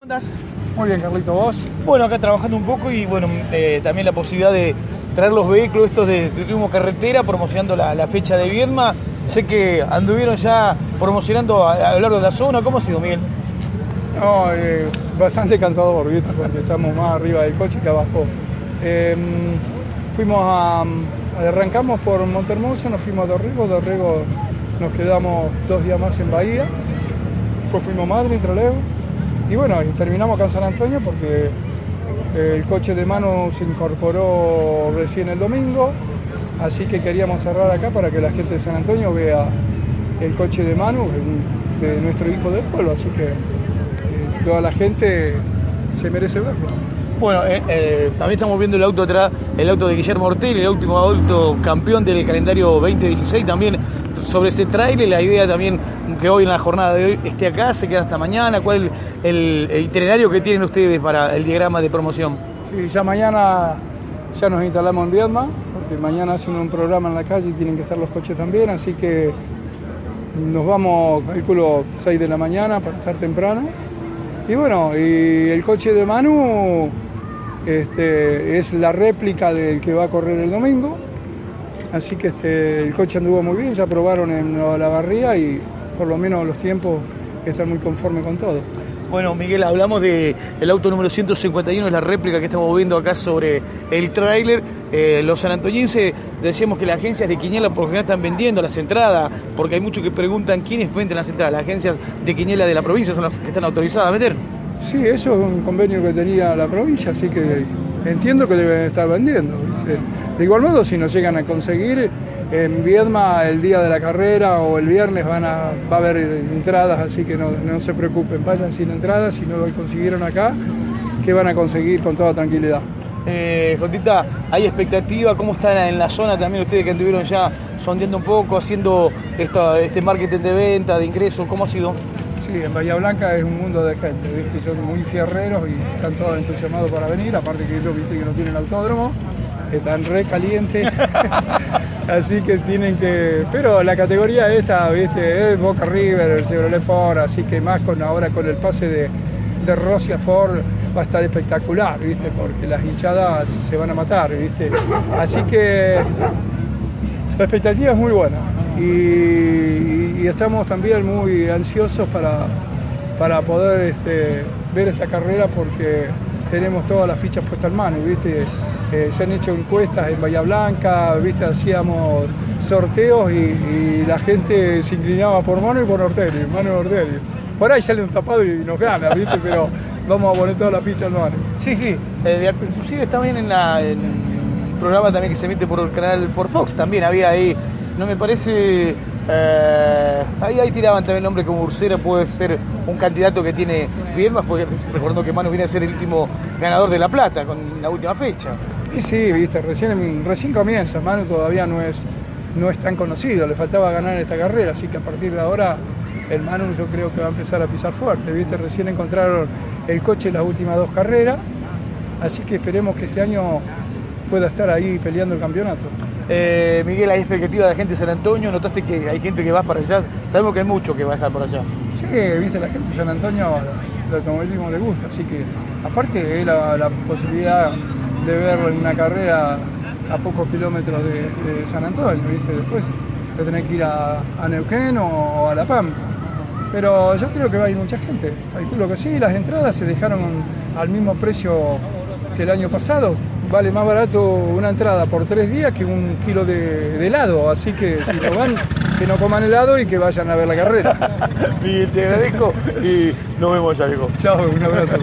¿Cómo andás? Muy bien, Carlito, ¿vos? Bueno, acá trabajando un poco y bueno, eh, también la posibilidad de traer los vehículos estos de, de turismo carretera promocionando la, la fecha de Viedma. Sé que anduvieron ya promocionando a, a lo largo de la zona. ¿Cómo ha sido, Miguel? No, eh, bastante cansador, ¿viste? Porque estamos más arriba del coche que abajo. Eh, fuimos a, arrancamos por Montermosa, nos fuimos a Dorrego, Dorrego nos quedamos dos días más en Bahía, después fuimos a Madrid, Troleo, y bueno, terminamos acá en San Antonio porque eh, el coche de mano se incorporó recién el domingo, así que queríamos cerrar acá para que la gente de San Antonio vea el coche de Manu, de nuestro hijo del pueblo, así que eh, toda la gente se merece verlo. Bueno, eh, también estamos viendo el auto atrás, el auto de Guillermo Ortel, el último auto campeón del calendario 2016, también sobre ese trailer, la idea también que hoy en la jornada de hoy esté acá, se queda hasta mañana, ¿cuál es el, itinerario que tienen ustedes para el diagrama de promoción? Sí, ya mañana ya nos instalamos en Viedma, porque mañana hacen un programa en la calle y tienen que estar los coches también, así que nos vamos, calculo, 6 de la mañana para estar temprano. Y bueno, y el coche de Manu este, es la réplica del que va a correr el domingo. Así que este, el coche anduvo muy bien, ya probaron en la barría y por lo menos los tiempos están muy conformes con todo. Bueno, Miguel, hablamos del el auto número 151, es la réplica que estamos viendo acá sobre el tráiler. Eh, los sanantoyenses decíamos que las agencias de Quiñela por lo general están vendiendo las entradas, porque hay muchos que preguntan quiénes venden las entradas. Las agencias de Quiñela de la provincia son las que están autorizadas a meter. Sí, eso es un convenio que tenía la provincia, así que entiendo que deben estar vendiendo. ¿viste? De igual modo, si nos llegan a conseguir, en Viedma el día de la carrera o el viernes van a, va a haber entradas, así que no, no se preocupen, vayan sin entradas, si no lo consiguieron acá, que van a conseguir con toda tranquilidad. Eh, Jotita, ¿hay expectativa? ¿Cómo están en la zona también ustedes que anduvieron ya sondeando un poco, haciendo esta, este marketing de venta, de ingresos? ¿Cómo ha sido? Sí, en Bahía Blanca es un mundo de gente, ¿viste? son muy fierreros y están todos entusiasmados para venir, aparte que ellos viste que no tienen autódromo, están re calientes, así que tienen que... Pero la categoría esta, viste, es Boca River, el Chevrolet Ford, así que más con ahora con el pase de, de Rossi a Ford va a estar espectacular, viste, porque las hinchadas se van a matar, viste. Así que la expectativa es muy buena y, estamos también muy ansiosos para, para poder este, ver esta carrera porque tenemos todas las fichas puestas en mano, ¿viste? Eh, se han hecho encuestas en Bahía Blanca, ¿viste? hacíamos sorteos y, la gente se inclinaba por Mano y por Ortelli, Mano y Ortelli. Por ahí sale un tapado y nos gana, ¿viste? pero vamos a poner todas las fichas en mano. Sí, sí, eh, inclusive también en, la, en el programa también que se emite por el canal por Fox, también había ahí, no me parece... Eh, ahí, ahí tiraban también el nombre como Ursera puede ser un candidato que tiene bien más, porque recordando que Manu viene a ser el último ganador de La Plata con la última fecha. Y sí, viste, recién, recién comienza, Manu todavía no es, no es tan conocido, le faltaba ganar esta carrera, así que a partir de ahora el Manu yo creo que va a empezar a pisar fuerte, viste, recién encontraron el coche en las últimas dos carreras, así que esperemos que este año pueda estar ahí peleando el campeonato. Eh, Miguel, ¿hay expectativa de la gente de San Antonio? ¿Notaste que hay gente que va para allá? Sabemos que hay mucho que va a estar por allá. Sí, viste, la gente de San Antonio, el automovilismo le gusta, así que aparte es la, la posibilidad de verlo en una carrera a pocos kilómetros de, de San Antonio, ¿viste? después de tener que ir a, a, Neuquén o a La Pampa. Pero yo creo que va a ir mucha gente, calculo que sí, las entradas se dejaron al mismo precio que el año pasado, vale más barato una entrada por tres días que un kilo de, de helado, así que si no van, que no coman helado y que vayan a ver la carrera. Miguel, te agradezco y nos vemos ya, viejo. Chao, un abrazo.